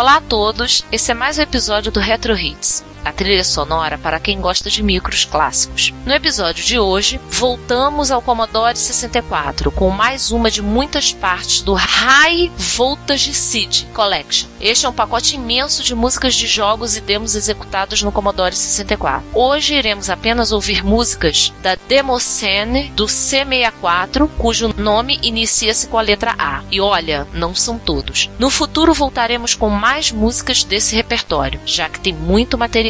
Olá a todos, esse é mais um episódio do Retro Hits a trilha sonora para quem gosta de micros clássicos. No episódio de hoje, voltamos ao Commodore 64 com mais uma de muitas partes do High Voltage CD Collection. Este é um pacote imenso de músicas de jogos e demos executados no Commodore 64. Hoje iremos apenas ouvir músicas da Demoscene do C64, cujo nome inicia-se com a letra A. E olha, não são todos. No futuro voltaremos com mais músicas desse repertório, já que tem muito material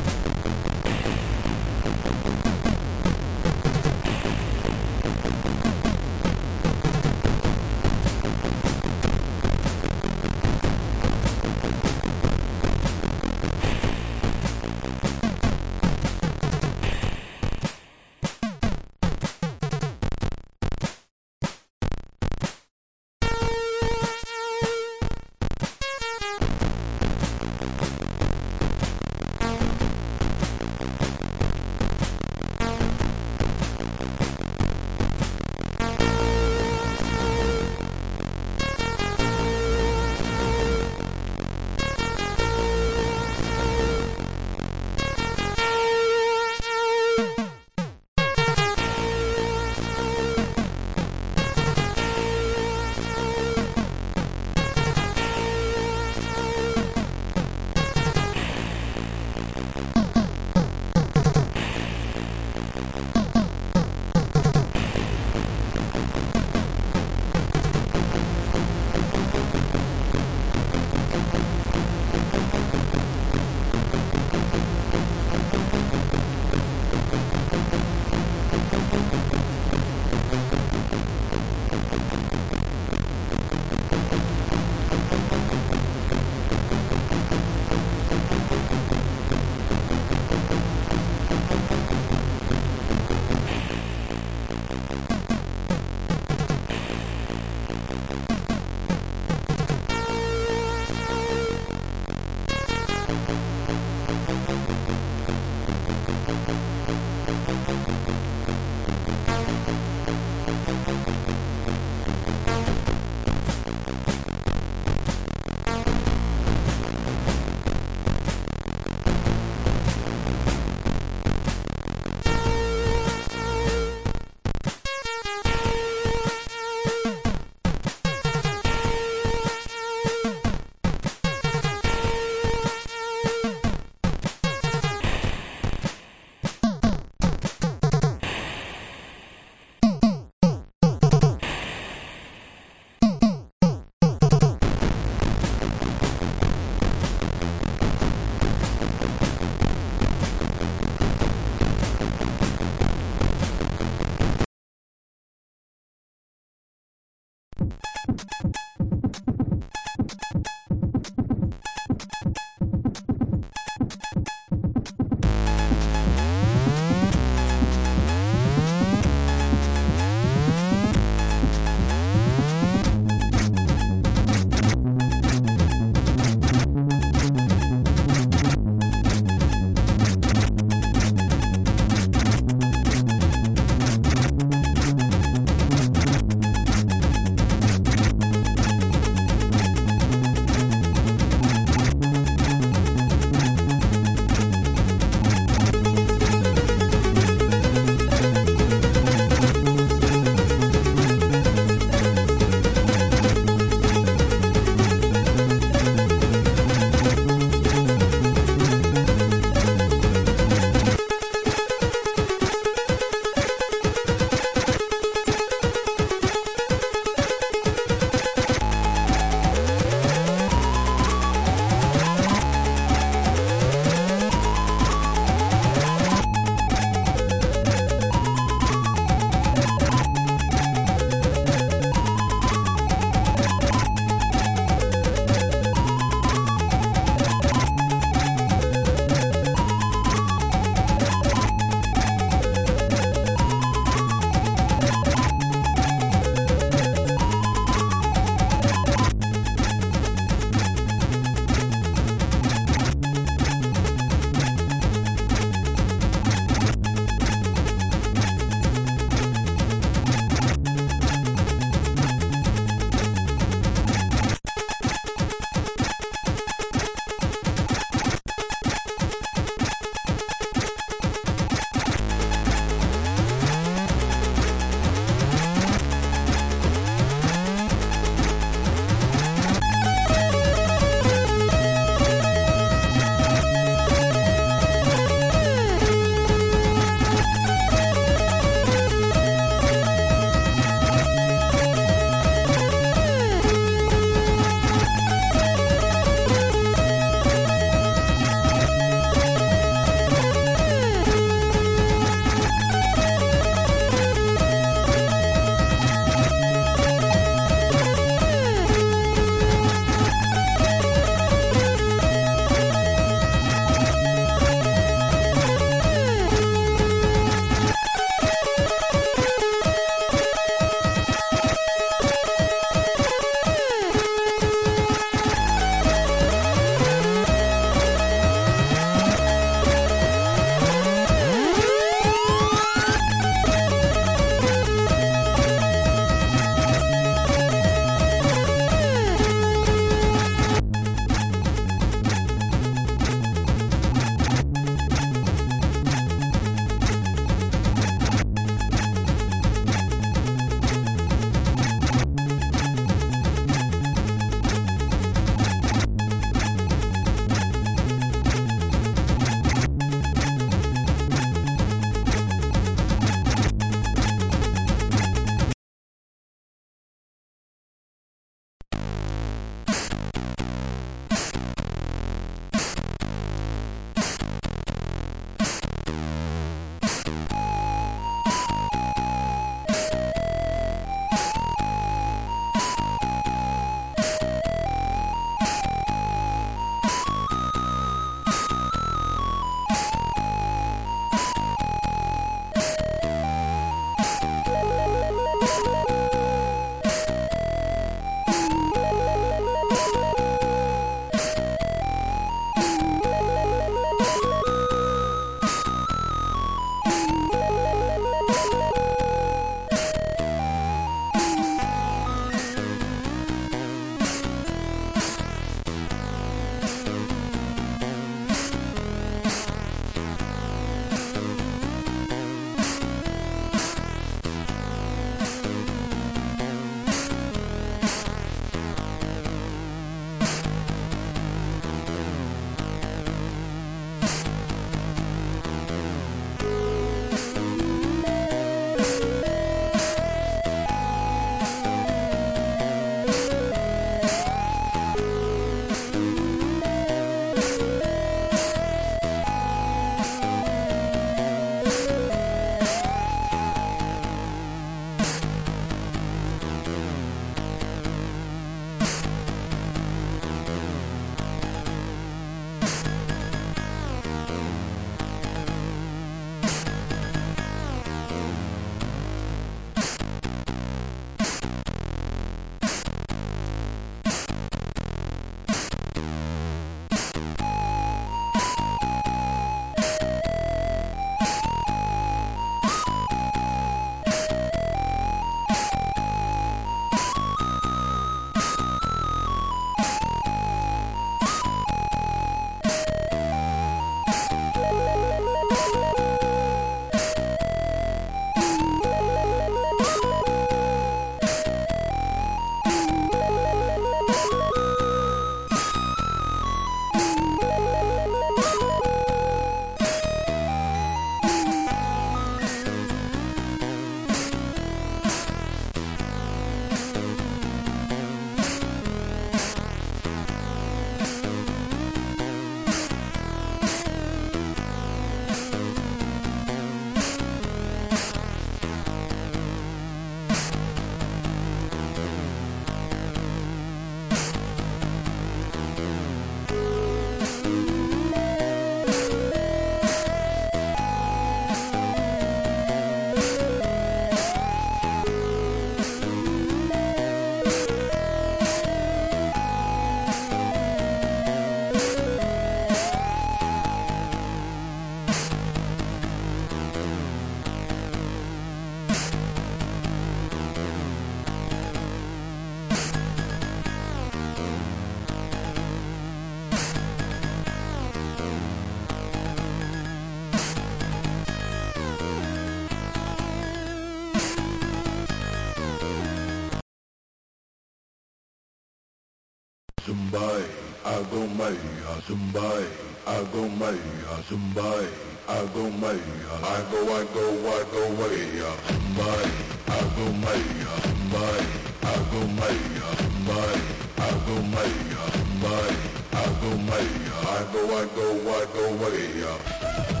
Asumbai, Agomai, Asumbai, Agomai, Asumbai, Agomai, I go, I go, I go away, Asumbai, Agomai, Asumbai, Agomai, Asumbai, Agomai, Asumbai, Agomai, I go, I go, I go away, I go, I go, I go away. My, I go, my, my, I go, my, my, I go, my, I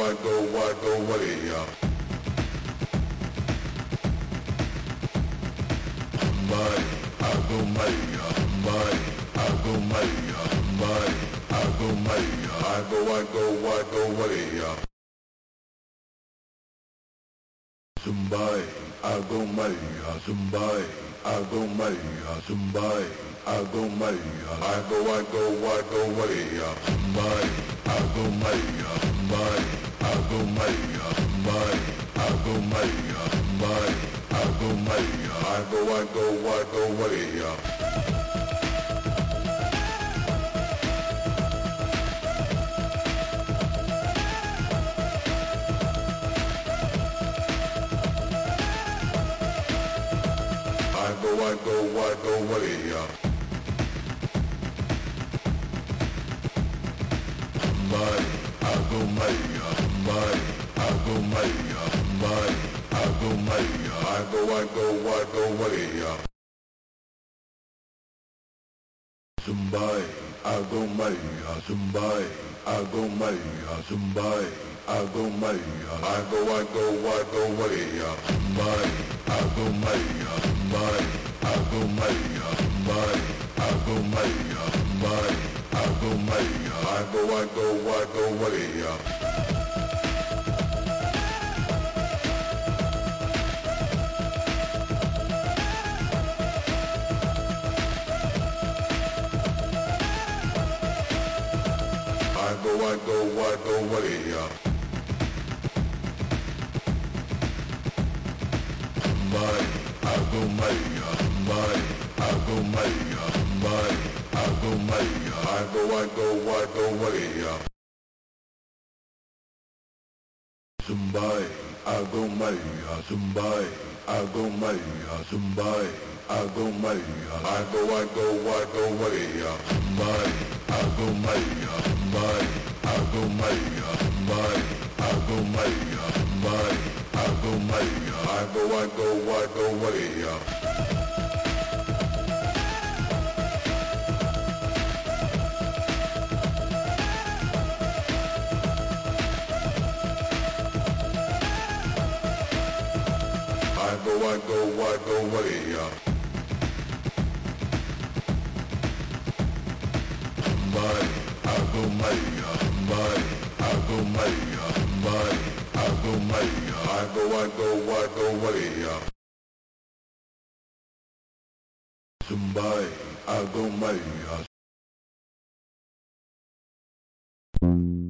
I go, I go away. Sumbai, I go, my, Sumbai, I go, my, Sumbai, I go, my, I go, I go, I go away. Sumbai, I go, my, Sumbai, I go, my, Sumbai, I go, my, I go, my, I go, I go, away. Go, I go. My, I I go I go I go waghia I go walk a white go I go, my, my, I go, my, I go, I go, I go away. Sumbai, I go, my, Sumbai, I go, my, Sumbai, I go, my, I go, I go, I go away. Sumbai, I go, my, Sumbai, I go, my, Sumbai, I go, my, Sumbai, I go, my, I go, I go, I go away. Go, I go, I go away. My, I go, my, my, I go, my, my, I go, my, I go, I go, I go away. Sumbai, I go, my, Sumbai, I go, my, Sumbai, I go, my, I go, I go, I go away. Sumbai, I go, my, Sumbai, I go, my, Sumbai, I go, my, Sumbai, I go, my, I go, I go, I go away. I go, I go, I go away. My, I go, my, my, I go, my, my,